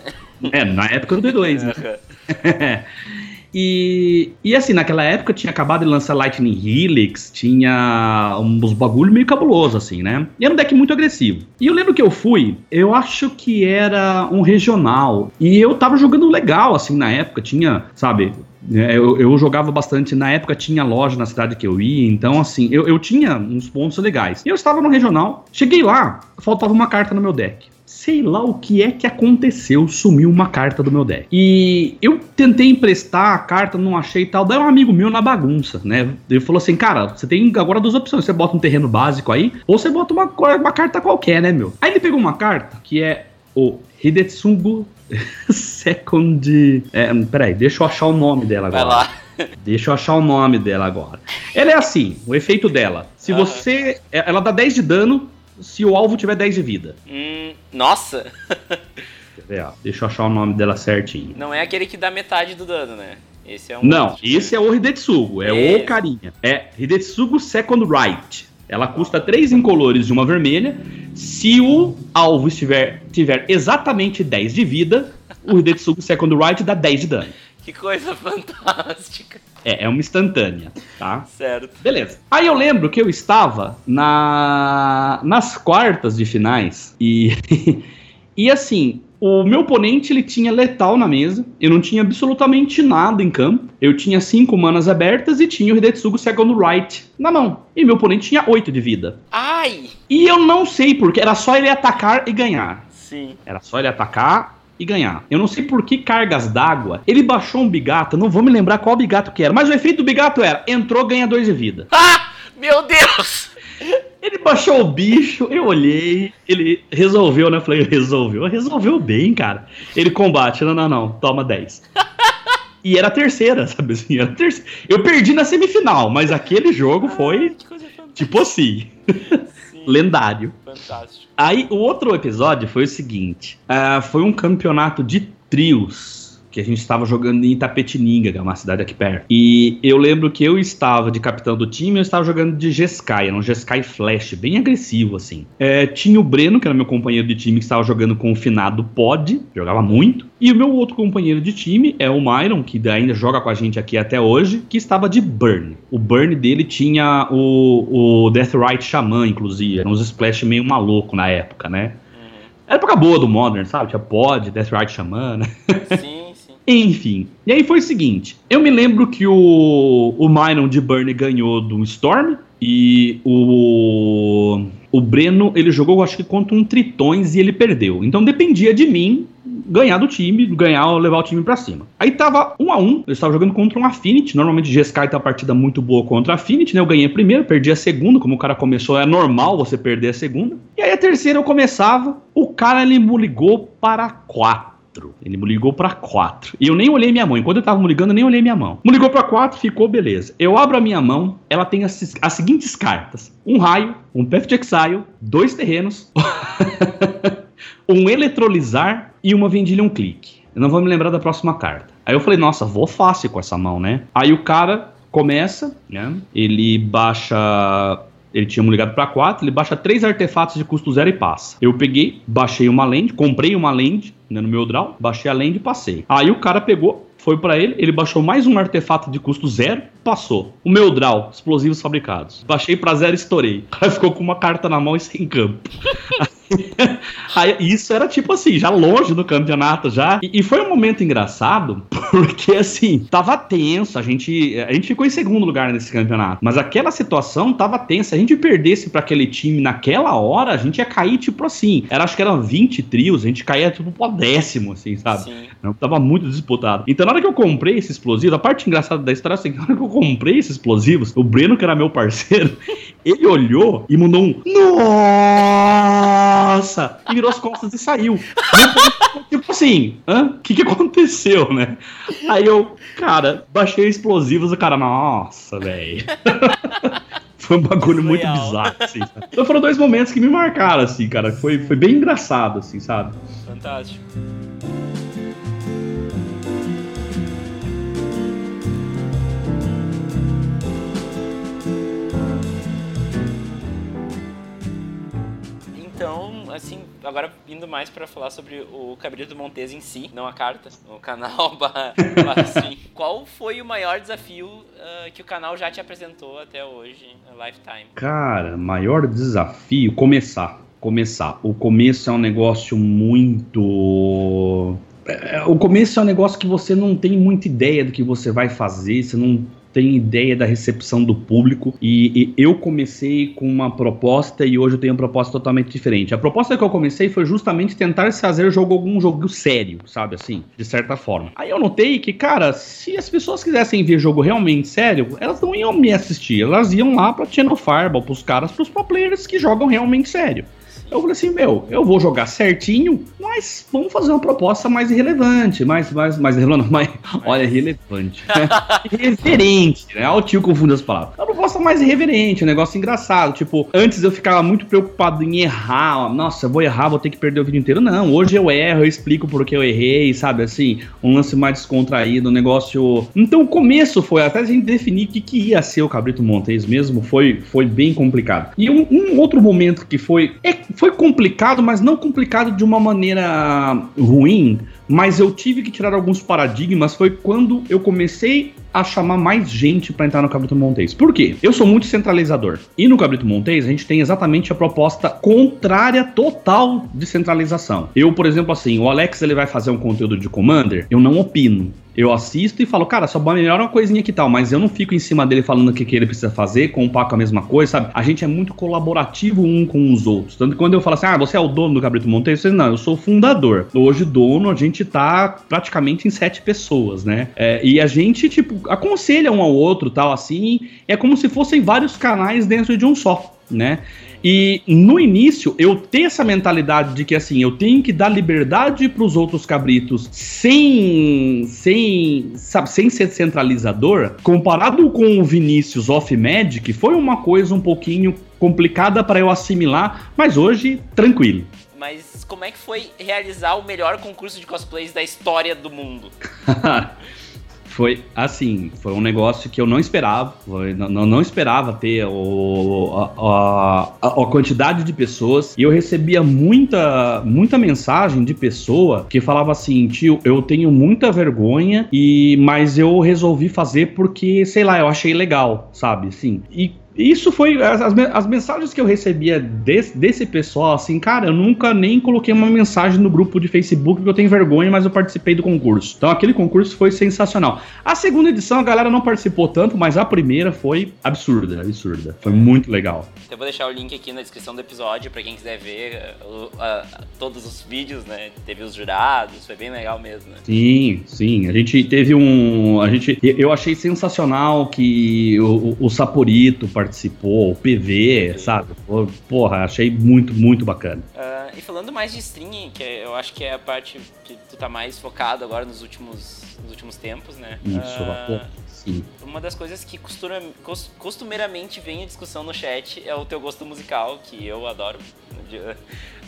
É, na época do T2, né? E, e assim, naquela época tinha acabado de lançar Lightning Helix, tinha uns bagulho meio cabuloso, assim, né? E era um deck muito agressivo. E eu lembro que eu fui, eu acho que era um regional. E eu tava jogando legal, assim, na época. Tinha, sabe, é, eu, eu, jogava bastante, na época tinha loja na cidade que eu ia, então assim, eu, eu tinha uns pontos legais. E eu estava no regional, cheguei lá, faltava uma carta no meu deck sei lá o que é que aconteceu, sumiu uma carta do meu deck. E eu tentei emprestar a carta, não achei e tal. Daí um amigo meu na bagunça, né? Ele falou assim: Cara, você tem agora duas opções. Você bota um terreno básico aí, ou você bota uma, uma carta qualquer, né, meu? Aí ele pegou uma carta que é o Hidetsugu Second. É, peraí, deixa eu achar o nome dela agora. Vai lá. Deixa eu achar o nome dela agora. Ela é assim, o efeito dela. Se você. Ela dá 10 de dano se o alvo tiver 10 de vida. Hum, nossa! É, deixa eu achar o nome dela certinho. Não é aquele que dá metade do dano, né? Esse é um. Não, esse é o Hidetsugu, é, é o carinha. É Hidetsugu Second Right. Ela custa 3 incolores de uma vermelha. Se o alvo estiver tiver exatamente 10 de vida, o Hidetsugu Second Right dá 10 de dano. Que coisa fantástica. É, é uma instantânea, tá? Certo. Beleza. Aí eu lembro que eu estava na nas quartas de finais e e assim, o meu oponente ele tinha letal na mesa, eu não tinha absolutamente nada em campo. Eu tinha cinco manas abertas e tinha o Hidetsugu Second Right na mão. E meu oponente tinha oito de vida. Ai! E eu não sei porque, era só ele atacar e ganhar. Sim. Era só ele atacar e ganhar. Eu não sei por que cargas d'água. Ele baixou um bigato, não vou me lembrar qual bigato que era, mas o efeito do bigato era: entrou, ganha dois de vida. Ah! Meu Deus! Ele baixou o bicho, eu olhei, ele resolveu, né? Eu falei, resolveu. Resolveu bem, cara. Ele combate, não, não, não, toma 10. E era a terceira, sabe assim? Era terceira. Eu perdi na semifinal, mas aquele jogo foi tipo assim. lendário. Fantástico. Aí o outro episódio foi o seguinte: uh, foi um campeonato de trios que a gente estava jogando em Itapetininga, que é uma cidade aqui perto. E eu lembro que eu estava de capitão do time, eu estava jogando de Jeskai, era um Jeskai Flash, bem agressivo, assim. É, tinha o Breno, que era meu companheiro de time, que estava jogando com o finado Pod, jogava muito. E o meu outro companheiro de time é o Myron, que ainda joga com a gente aqui até hoje, que estava de Burn. O Burn dele tinha o, o Deathrite Shaman, inclusive. Era uns splash meio maluco na época, né? Uhum. Era época boa do Modern, sabe? Tinha Pod, Deathrite Shaman, né? Sim. Enfim. E aí foi o seguinte: eu me lembro que o, o Myron de Burn ganhou do Storm. E o, o Breno, ele jogou, acho que contra um Tritões e ele perdeu. Então dependia de mim ganhar do time, ganhar ou levar o time para cima. Aí tava um a um, eu estava jogando contra um Affinity, normalmente GSK tem uma partida muito boa contra Affinity, né? Eu ganhei a primeira, perdi a segunda, como o cara começou, é normal você perder a segunda. E aí a terceira eu começava, o cara ele me ligou para quatro. 4. Ele me ligou para 4. E eu nem olhei minha mão. Enquanto eu tava me ligando, eu nem olhei minha mão. Me ligou para 4, ficou beleza. Eu abro a minha mão, ela tem as, as seguintes cartas: um raio, um Path de Exile, dois terrenos, um Eletrolizar e uma Vendillion Clique. Eu não vou me lembrar da próxima carta. Aí eu falei, nossa, vou fácil com essa mão, né? Aí o cara começa, né? Ele baixa ele tinha um ligado para 4, ele baixa três artefatos de custo zero e passa. Eu peguei, baixei uma land, comprei uma land né, no meu draw, baixei a land e passei. Aí o cara pegou, foi para ele, ele baixou mais um artefato de custo zero, passou. O meu draw, explosivos fabricados. Baixei para zero estourei. O cara ficou com uma carta na mão e sem campo. Aí, isso era tipo assim, já longe do campeonato já. E, e, foi um momento engraçado, porque assim, tava tenso. A gente, a gente ficou em segundo lugar nesse campeonato. Mas aquela situação tava tensa. Se a gente perdesse para aquele time naquela hora, a gente ia cair, tipo assim. Era, acho que eram 20 trios, a gente caía tipo pro décimo, assim, sabe? Sim. Tava muito disputado. Então, na hora que eu comprei esse explosivo, a parte engraçada da história é assim, na hora que eu comprei esses explosivos, o Breno, que era meu parceiro, Ele olhou e mandou um Nossa! E virou as costas e saiu. tipo assim, o que, que aconteceu, né? Aí eu, cara, baixei explosivos, o cara, nossa, velho. Foi um bagulho muito bizarro, assim. Então foram dois momentos que me marcaram, assim, cara. Foi, foi bem engraçado, assim, sabe? Fantástico. Então, assim, agora indo mais para falar sobre o Cabrito Montes em si, não a carta, o canal barra, Qual foi o maior desafio uh, que o canal já te apresentou até hoje, Lifetime? Cara, maior desafio, começar. Começar. O começo é um negócio muito é, o começo é um negócio que você não tem muita ideia do que você vai fazer, você não tem ideia da recepção do público. E, e, eu comecei com uma proposta e hoje eu tenho uma proposta totalmente diferente. A proposta que eu comecei foi justamente tentar fazer jogo algum jogo sério, sabe assim, de certa forma. Aí eu notei que, cara, se as pessoas quisessem ver jogo realmente sério, elas não iam me assistir, elas iam lá pra Channel Fireball, pros caras, pros pro players que jogam realmente sério. Eu falei assim, meu, eu vou jogar certinho, mas vamos fazer uma proposta mais irrelevante, mais, mais, mais relevante, mais, olha, relevante, irreverente, né? Olha o tio confunde as palavras. Uma proposta mais irreverente, um negócio engraçado, tipo, antes eu ficava muito preocupado em errar, nossa, eu vou errar, vou ter que perder o vídeo inteiro. Não, hoje eu erro, eu explico porque eu errei, sabe, assim, um lance mais descontraído, um negócio... Então o começo foi, até a gente definir o que, que ia ser o Cabrito Montes mesmo, foi, foi bem complicado. E um, um outro momento que foi... É, foi complicado, mas não complicado de uma maneira ruim, mas eu tive que tirar alguns paradigmas. Foi quando eu comecei a chamar mais gente para entrar no Cabrito Montes. Por quê? Eu sou muito centralizador. E no Cabrito Montes a gente tem exatamente a proposta contrária total de centralização. Eu, por exemplo, assim, o Alex ele vai fazer um conteúdo de Commander, eu não opino. Eu assisto e falo, cara, só melhora uma coisinha que tal, mas eu não fico em cima dele falando o que, que ele precisa fazer, com o Paco a mesma coisa, sabe? A gente é muito colaborativo um com os outros. Tanto que quando eu falo assim, ah, você é o dono do Cabrito Monteiro, você não, eu sou o fundador. Hoje, dono, a gente tá praticamente em sete pessoas, né? É, e a gente, tipo, aconselha um ao outro, tal, assim, é como se fossem vários canais dentro de um só, né? E no início, eu ter essa mentalidade de que assim, eu tenho que dar liberdade para os outros cabritos sem, sem, sabe, sem ser centralizador, comparado com o Vinícius Off Magic, foi uma coisa um pouquinho complicada para eu assimilar, mas hoje tranquilo. Mas como é que foi realizar o melhor concurso de cosplays da história do mundo? foi assim, foi um negócio que eu não esperava, não, não esperava ter o, a, a, a, quantidade de pessoas. E eu recebia muita, muita mensagem de pessoa que falava assim, tio, eu tenho muita vergonha e mas eu resolvi fazer porque, sei lá, eu achei legal, sabe, assim, e isso foi as, as, mensagens que eu recebia desse, desse pessoal, assim, cara, eu nunca nem coloquei uma mensagem no grupo de Facebook que eu tenho vergonha, mas eu participei do concurso. Então aquele concurso foi sensacional. A segunda edição a galera não participou tanto, mas a primeira foi absurda, absurda. Foi muito legal. Eu vou deixar o link aqui na descrição do episódio para quem quiser ver uh, uh, todos os vídeos, né? Teve os jurados, foi bem legal mesmo. Né? Sim, sim. A gente teve um, a gente, eu achei sensacional que o, o Saporito participou participou, o PV, sabe? Porra, achei muito, muito bacana. Uh, e falando mais de streaming, que é, eu acho que é a parte que tu tá mais focado agora nos últimos, nos últimos tempos, né? Isso, uh, Uma das coisas que costura, costumeiramente vem em discussão no chat é o teu gosto musical, que eu adoro. É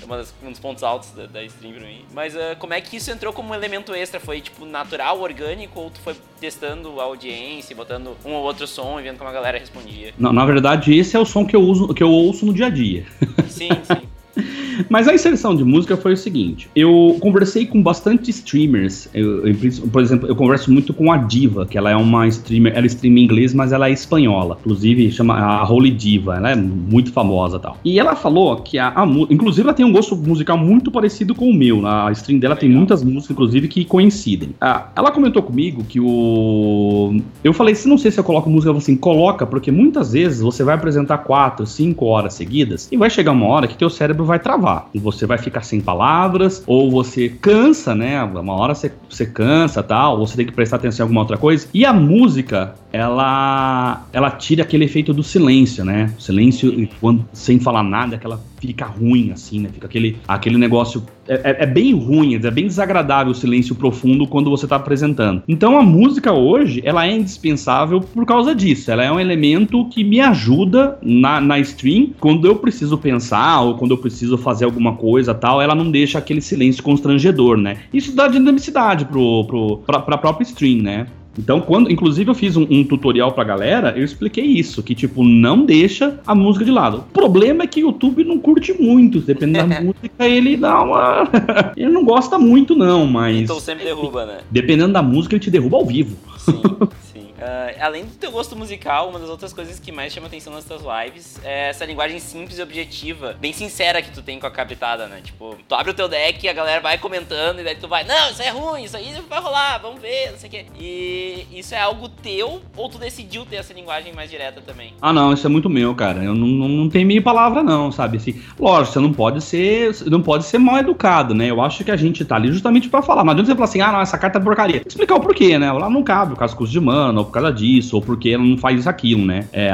das, um dos pontos altos da, da stream pra mim. Mas uh, como é que isso entrou como um elemento extra? Foi, tipo, natural, orgânico, ou tu foi testando a audiência, botando um ou outro som e vendo como a galera respondia? Não, na verdade, esse é o som que eu uso, que eu ouço no dia a dia. Sim, sim. Mas a inserção de música foi o seguinte: eu conversei com bastante streamers. Eu, eu, por exemplo, eu converso muito com a Diva, que ela é uma streamer, ela streama em inglês, mas ela é espanhola. Inclusive, chama a Holy Diva, ela é muito famosa tal. E ela falou que a, a inclusive ela tem um gosto musical muito parecido com o meu. A stream dela tem muitas músicas, inclusive, que coincidem. Ah, ela comentou comigo que o. Eu falei, se não sei se eu coloco música, ela assim, coloca, porque muitas vezes você vai apresentar quatro, cinco horas seguidas e vai chegar uma hora que teu cérebro vai travar. você vai ficar sem palavras, ou você cansa, né? Uma hora você, você cansa tal, ou você tem que prestar atenção em alguma outra coisa. E a música, ela ela tira aquele efeito do silêncio, né? Silêncio quando, sem falar nada, aquela fica ruim, assim, né? Fica aquele, aquele negócio. É, é, é, bem ruim, é bem desagradável o silêncio profundo quando você está apresentando. Então a música hoje, ela é indispensável por causa disso. Ela é um elemento que me ajuda na, na stream quando eu preciso pensar ou quando eu preciso fazer alguma coisa tal. Ela não deixa aquele silêncio constrangedor, né? Isso dá dinamicidade pro, pro, pra, pra própria stream, né? Então, quando, inclusive, eu fiz um, um, tutorial pra galera, eu expliquei isso, que tipo, não deixa a música de lado. O problema é que o YouTube não curte muito, dependendo da música, ele dá uma. ele não gosta muito, não, mas. Então sempre derruba, né? Dependendo da música, ele te derruba ao vivo. Sim. Uh, além do teu gosto musical, uma das outras coisas que mais chama atenção nas tuas lives é essa linguagem simples e objetiva, bem sincera que tu tem com a captada, né? Tipo, tu abre o teu deck a galera vai comentando e daí tu vai, não, isso é ruim, isso aí vai rolar, vamos ver, não sei o quê. E isso é algo teu ou tu decidiu ter essa linguagem mais direta também? Ah, não, isso é muito meu, cara. Eu não, não, não tenho meia palavra, não, sabe? Assim, lógico, você não pode ser, não pode ser mal educado, né? Eu acho que a gente tá ali justamente para falar. Não adianta você falar assim, ah, não, essa carta é porcaria. Explicar o porquê, né? Lá não cabe, por causa do custo de mana, por causa disso, ou porque ela não faz aquilo, né? É,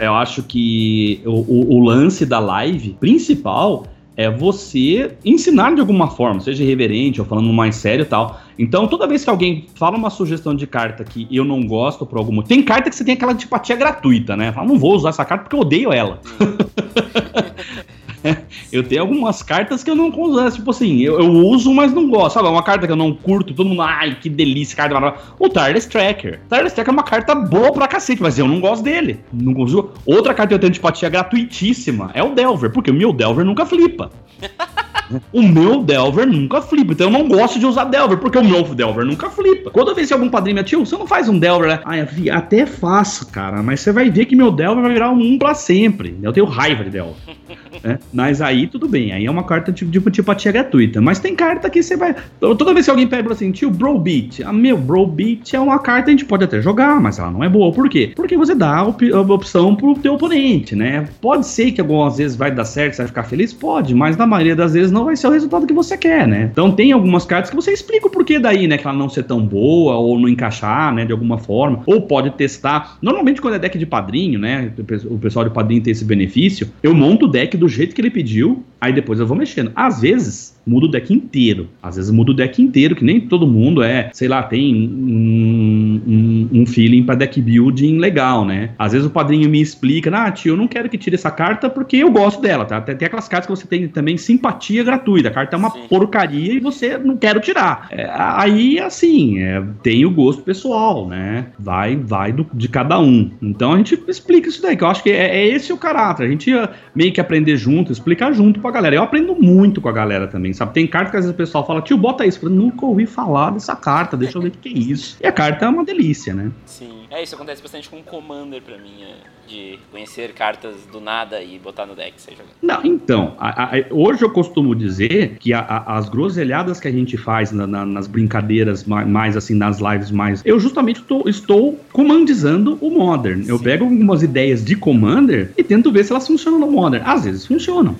eu acho que o, o, o lance da live principal é você ensinar de alguma forma, seja reverente ou falando mais sério e tal. Então, toda vez que alguém fala uma sugestão de carta que eu não gosto por algum tem carta que você tem aquela antipatia gratuita, né? Fala, não vou usar essa carta porque eu odeio ela. eu tenho algumas cartas que eu não uso, tipo assim, eu, eu, uso, mas não gosto. Sabe, uma carta que eu não curto, todo mundo, ai, que delícia, carta maravilhosa. O Tireless Tracker. Tireless Tracker é uma carta boa pra cacete, mas eu não gosto dele. Não consigo. Outra carta que eu tenho de empatia gratuitíssima é o Delver, porque o meu Delver nunca flipa. O meu Delver nunca flipa. Então eu não gosto de usar Delver, porque o meu Delver nunca flipa. Quando eu vejo algum padrinho meu tio, você não faz um Delver, né? Ai, até faço, cara, mas você vai ver que meu Delver vai virar um 1 pra sempre. Eu tenho raiva de Delver. É, mas aí tudo bem, aí é uma carta tipo, tipo, tipo tia gratuita. Mas tem carta que você vai. Toda vez que alguém pega assim, tio, Bro Beat. Ah, meu, Bro Beat é uma carta que a gente pode até jogar, mas ela não é boa. Por quê? Porque você dá a, op a opção pro teu oponente, né? Pode ser que algumas vezes vai dar certo, você vai ficar feliz? Pode, mas na maioria das vezes não vai ser o resultado que você quer, né? Então tem algumas cartas que você explica o porquê daí, né? Que ela não ser tão boa ou não encaixar, né? De alguma forma. Ou pode testar. Normalmente quando é deck de padrinho, né? O pessoal de padrinho tem esse benefício. Eu monto o deck do jeito que ele pediu, aí depois eu vou mexendo. Às vezes, muda o deck inteiro. Às vezes muda o deck inteiro, que nem todo mundo é, sei lá, tem um, um, um feeling para deck building legal, né? Às vezes o padrinho me explica, ah, tio, eu não quero que tire essa carta porque eu gosto dela, tá? Tem, tem aquelas cartas que você tem também simpatia gratuita. A carta é uma Sim. porcaria e você não quer tirar. É, aí, assim, é, tem o gosto pessoal, né? Vai, vai do, de cada um. Então a gente explica isso daí, que eu acho que é, é esse o caráter. A gente meio que aprender junto, explicar junto pra galera. Eu aprendo muito com a galera também, sabe? Tem carta que às vezes o pessoal fala, tio, bota isso. Eu nunca ouvi falar dessa carta, deixa eu ver o que é isso. E a carta é uma delícia, né? Sim. É, isso acontece bastante com o Commander pra mim, é, de conhecer cartas do nada e botar no deck, seja. Não, então, a, a, hoje eu costumo dizer que a, as groselhadas que a gente faz na, na, nas brincadeiras mais, mais, assim, nas lives mais. Eu justamente tô, estou comandizando o Modern. Sim. Eu pego algumas ideias de Commander e tento ver se elas funcionam no Modern. Às vezes funcionam.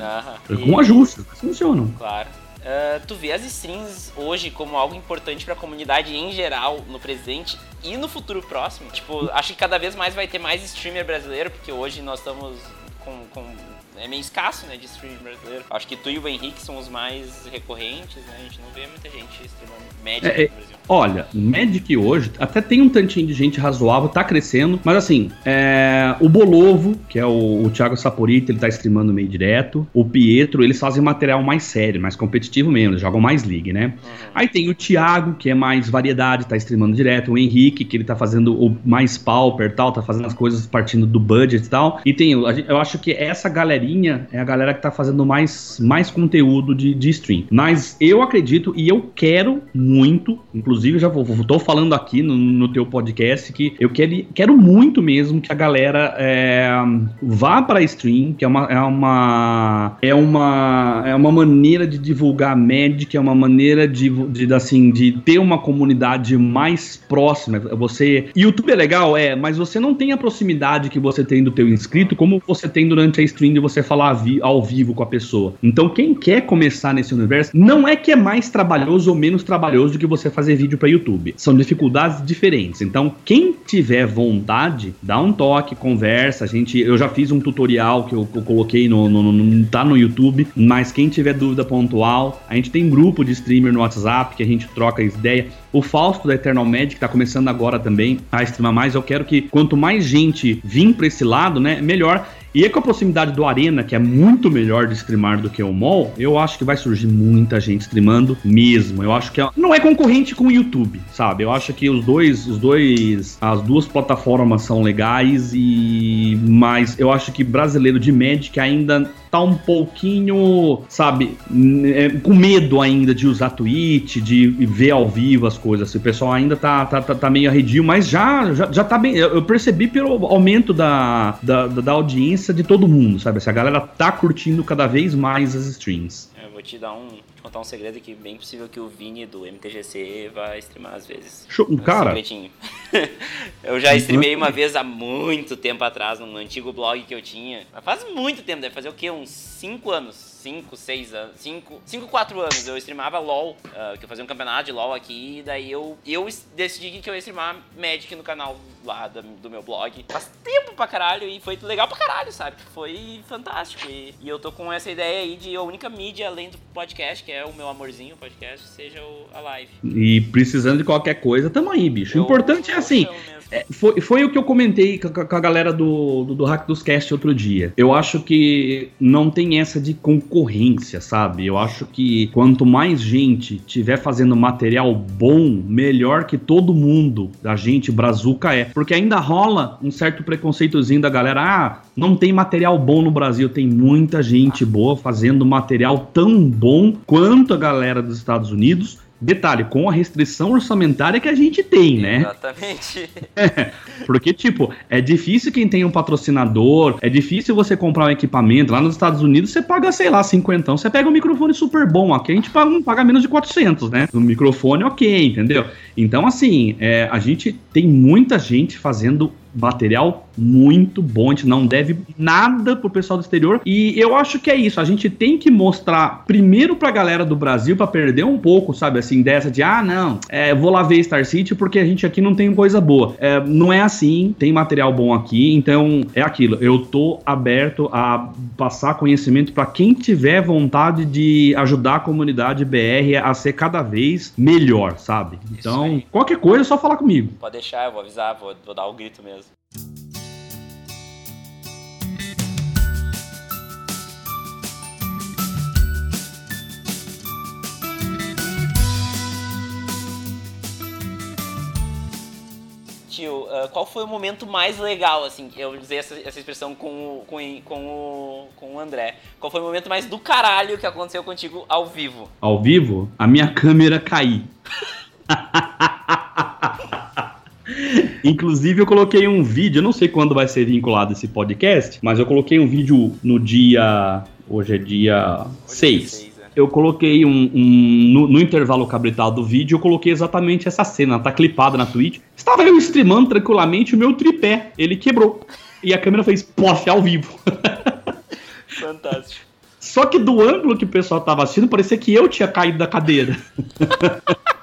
Ah, com ajustes, funcionam. Claro. Uh, tu vê as streams hoje como algo importante para a comunidade em geral, no presente e no futuro próximo? Tipo, acho que cada vez mais vai ter mais streamer brasileiro, porque hoje nós estamos com, com é meio escasso, né, de streaming brasileiro. Acho que tu e o Henrique são os mais recorrentes, né? A gente não vê muita gente streamando Magic é, no é, Brasil. Olha, Magic hoje até tem um tantinho de gente razoável, tá crescendo, mas assim, é, o Bolovo, que é o, o Thiago Saporito, ele tá streamando meio direto. O Pietro, eles fazem material mais sério, mais competitivo mesmo, eles jogam mais League, né? Uhum. Aí tem o Thiago, que é mais variedade, tá streamando direto. O Henrique, que ele tá fazendo o mais pauper e tal, tá fazendo as coisas partindo do budget e tal. E tem, eu acho que essa galerinha é a galera que tá fazendo mais, mais conteúdo de, de stream. Mas eu acredito e eu quero muito, inclusive já vou, tô falando aqui no, no teu podcast que eu quero, quero muito mesmo que a galera é, vá para stream, que é uma, é uma é uma é uma maneira de divulgar Magic, é uma maneira de, de assim de ter uma comunidade mais próxima. Você YouTube é legal, é, mas você não tem a proximidade que você tem do teu inscrito como você tem tem durante a stream de você falar ao vivo com a pessoa. Então, quem quer começar nesse universo, não é que é mais trabalhoso ou menos trabalhoso do que você fazer vídeo para YouTube. São dificuldades diferentes. Então, quem tiver vontade, dá um toque, conversa. A gente, eu já fiz um tutorial que eu, eu coloquei no, no, no, tá no YouTube, mas quem tiver dúvida pontual, a gente tem grupo de streamer no WhatsApp que a gente troca ideia. O Fausto da Eternal Magic tá começando agora também a streamar mais. Eu quero que quanto mais gente vir para esse lado, né, melhor. E com a proximidade do Arena, que é muito melhor de streamar do que o Mall, eu acho que vai surgir muita gente streamando mesmo. Eu acho que é, não é concorrente com o YouTube, sabe? Eu acho que os dois, os dois, as duas plataformas são legais e mas eu acho que brasileiro de Magic ainda tá um pouquinho, sabe, é, com medo ainda de usar Twitch, de ver ao vivo as coisas. Assim, o pessoal ainda tá, tá, tá, tá meio arredio, mas já, já, já tá bem. Eu percebi pelo aumento da, da, da audiência de todo mundo, sabe? Essa galera tá curtindo cada vez mais as streams. Eu vou te dar um, contar um segredo que bem possível que o Vini do MTGC vai streamar às vezes. Show, um cara. eu já streamei uma vez há muito tempo atrás, num antigo blog que eu tinha. Faz muito tempo, deve fazer o quê? Uns 5 anos 5, 6 anos, 5, 5, 4 anos eu streamava LoL, uh, que eu fazia um campeonato de LoL aqui, e daí eu, eu decidi que eu ia streamar Magic no canal lá do, do, meu blog. Faz tempo pra caralho e foi legal pra caralho, sabe? Foi fantástico. E, e, eu tô com essa ideia aí de a única mídia além do podcast, que é o meu amorzinho podcast, seja o, a live. E precisando de qualquer coisa, tamo aí, bicho. O importante é assim. É, foi, foi o que eu comentei com, com a galera do, do, do, Hack dos Cast outro dia. Eu acho que não tem essa de concorrência, sabe? Eu acho que quanto mais gente tiver fazendo material bom, melhor que todo mundo da gente brazuca é. Porque ainda rola um certo preconceitozinho da galera. Ah, não tem material bom no Brasil. Tem muita gente boa fazendo material tão bom quanto a galera dos Estados Unidos Detalhe, com a restrição orçamentária que a gente tem, né? Exatamente. É, porque, tipo, é difícil quem tem um patrocinador, é difícil você comprar um equipamento. Lá nos Estados Unidos você paga, sei lá, 50. Você pega um microfone super bom. Aqui a gente paga, paga menos de 400, né? No microfone, ok, entendeu? Então, assim, é, a gente tem muita gente fazendo material muito bom, a gente não deve nada pro pessoal do exterior. E eu acho que é isso, a gente tem que mostrar primeiro pra galera do Brasil para perder um pouco, sabe, assim, dessa de ah, não, é, vou lá ver Star City porque a gente aqui não tem coisa boa. É, não é assim, tem material bom aqui, então é aquilo. Eu tô aberto a passar conhecimento para quem tiver vontade de ajudar a comunidade BR a ser cada vez melhor, sabe? Então, qualquer coisa é só falar comigo. Pode deixar, eu vou avisar, vou, vou dar o grito mesmo. Tio, uh, qual foi o momento mais legal, assim, eu usei essa, essa expressão com o, com, com, o, com o André. Qual foi o momento mais do caralho que aconteceu contigo ao vivo? Ao vivo? A minha câmera cair. Inclusive, eu coloquei um vídeo, eu não sei quando vai ser vinculado esse podcast, mas eu coloquei um vídeo no dia. Hoje é dia 6. Eu coloquei um. um no, no, intervalo cabrital do vídeo, eu coloquei exatamente essa cena, tá clipada na Twitch. Estava eu streamando tranquilamente, o meu tripé, ele quebrou. E a câmera fez pof ao vivo. Fantástico. Só que do ângulo que o pessoal tava assistindo, parecia que eu tinha caído da cadeira.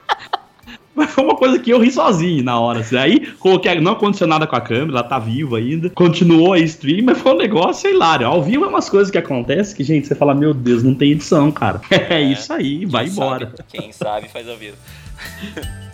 Mas foi uma coisa que eu ri sozinho na hora. Assim. Aí coloquei, não aconteceu nada com a câmera, ela tá viva ainda. Continuou a stream, mas foi um negócio hilário. Ao vivo é umas coisas que acontecem que, gente, você fala, meu Deus, não tem edição, cara. É, é isso aí, vai embora. Sabe, quem sabe faz ao vivo.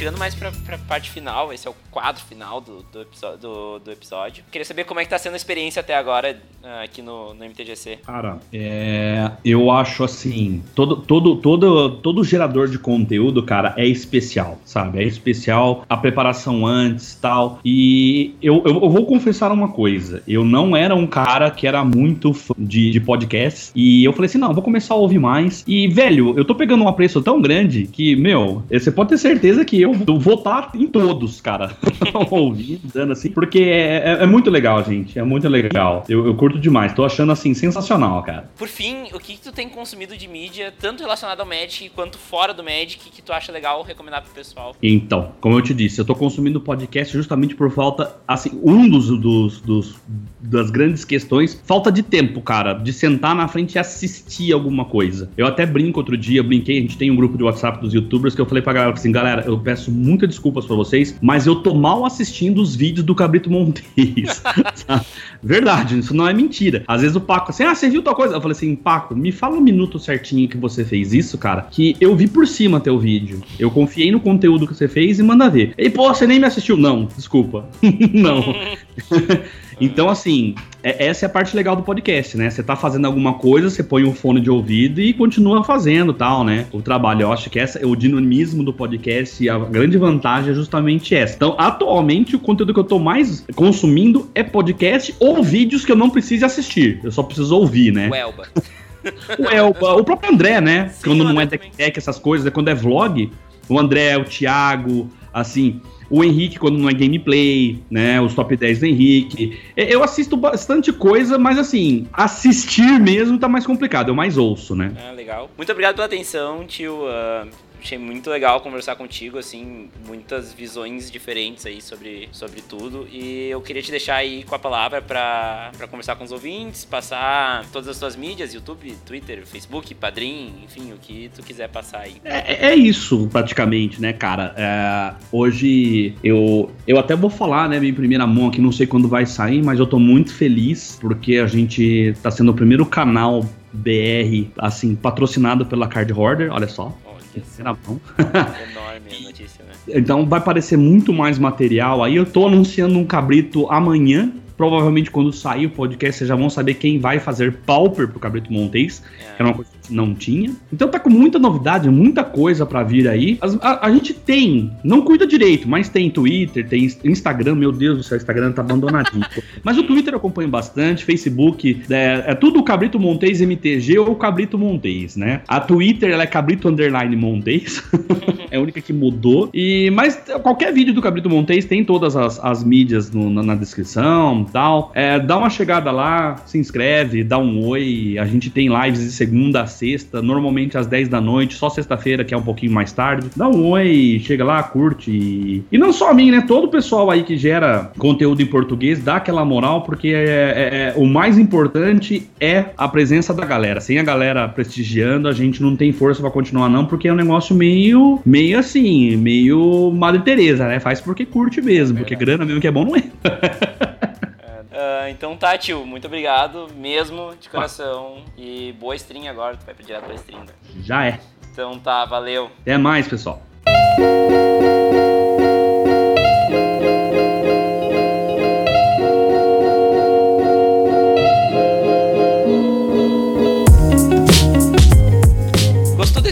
chegando mais pra, pra parte final, esse é o quadro final do, do, do, do episódio. Queria saber como é que tá sendo a experiência até agora uh, aqui no, no MTGC. Cara, é, eu acho assim, todo, todo, todo, todo gerador de conteúdo, cara, é especial, sabe? É especial a preparação antes tal. E eu, eu, eu vou confessar uma coisa, eu não era um cara que era muito fã de, de podcasts, e eu falei assim, não, vou começar a ouvir mais. E, velho, eu tô pegando um apreço tão grande que, meu, você pode ter certeza que eu eu, vou estar em todos, cara. Ouvindo, assim, porque é, é, é, muito legal, gente. É muito legal. Eu, eu curto demais. Tô achando assim sensacional, cara. Por fim, o que, que tu tem consumido de mídia, tanto relacionado ao Magic quanto fora do Magic, que tu acha legal recomendar pro pessoal? Então, como eu te disse, eu tô consumindo podcast justamente por falta, assim, um dos, dos, dos das grandes questões, falta de tempo, cara, de sentar na frente e assistir alguma coisa. Eu até brinco outro dia, brinquei, a gente tem um grupo de WhatsApp dos youtubers que eu falei pra galera assim, galera, eu peço muitas desculpas para vocês, mas eu tô mal assistindo os vídeos do Cabrito Montes. Verdade, isso não é mentira. Às vezes o Paco assim, ah, você viu tal coisa? Eu falei assim, Paco, me fala um minuto certinho que você fez isso, cara, que eu vi por cima teu vídeo. Eu confiei no conteúdo que você fez e manda ver. E, pô, você nem me assistiu? Não, desculpa. não. Então, assim, é, essa é a parte legal do podcast, né? Você tá fazendo alguma coisa, você põe um fone de ouvido e continua fazendo tal, né? O trabalho. Eu acho que essa, o dinamismo do podcast e a grande vantagem é justamente essa. Então, atualmente, o conteúdo que eu tô mais consumindo é podcast ou vídeos que eu não preciso assistir. Eu só preciso ouvir, né? O Elba. o Elba, o próprio André, né? Sim, quando não é tech, essas coisas, é quando é vlog, o André, o Thiago, assim, o Henrique quando não é gameplay, né? Os top 10 do Henrique. Eu assisto bastante coisa, mas assim, assistir mesmo tá mais complicado, eu mais ouço, né? Ah, legal. Muito obrigado pela atenção, tio. Uh, achei muito legal conversar contigo, assim, muitas visões diferentes aí sobre, sobre tudo. E eu queria te deixar aí com a palavra para conversar com os ouvintes, passar todas as suas mídias, YouTube, Twitter, Facebook, Padrim, enfim, o que tu quiser passar aí. É, é isso, praticamente, né, cara? É, hoje eu, eu até vou falar, né, em primeira mão aqui, não sei quando vai sair, mas eu tô muito feliz porque a gente tá sendo o primeiro canal BR, assim, patrocinado pela Card Hoarder, olha só. Terceira mão. Enorme notícia, né? Então vai aparecer muito mais material. Aí eu tô anunciando um cabrito amanhã. Provavelmente quando sair o podcast, vocês já vão saber quem vai fazer Pauper pro Cabrito Montes, é. que é uma coisa não tinha. Então tá com muita novidade, muita coisa para vir aí. As, a, a, gente tem, não cuida direito, mas tem Twitter, tem Instagram, meu Deus do céu, o Instagram tá abandonadinho. mas o Twitter eu acompanho bastante, Facebook, é, é tudo Cabrito Montes MTG ou Cabrito Montes, né? A Twitter ela é Cabrito Underline Montes, é a única que mudou. E, mas qualquer vídeo do Cabrito Montes tem todas as, as mídias no, na, na, descrição tal. É, dá uma chegada lá, se inscreve, dá um oi. A gente tem lives de segunda a sexta, normalmente às 10 da noite, só sexta-feira, que é um pouquinho mais tarde. Dá um oi, chega lá, curte. E, e não só a mim, né? Todo o pessoal aí que gera conteúdo em português dá aquela moral, porque é, é, é, o mais importante é a presença da galera. Sem a galera prestigiando, a gente não tem força para continuar, não, porque é um negócio meio, meio assim, meio Madre Teresa, né? Faz porque curte mesmo, porque grana mesmo que é bom não é. Uh, então tá, tio, muito obrigado mesmo, de coração. E boa stream agora, tu vai direto pra stream. Né? Já é. Então tá, valeu. Até mais, pessoal.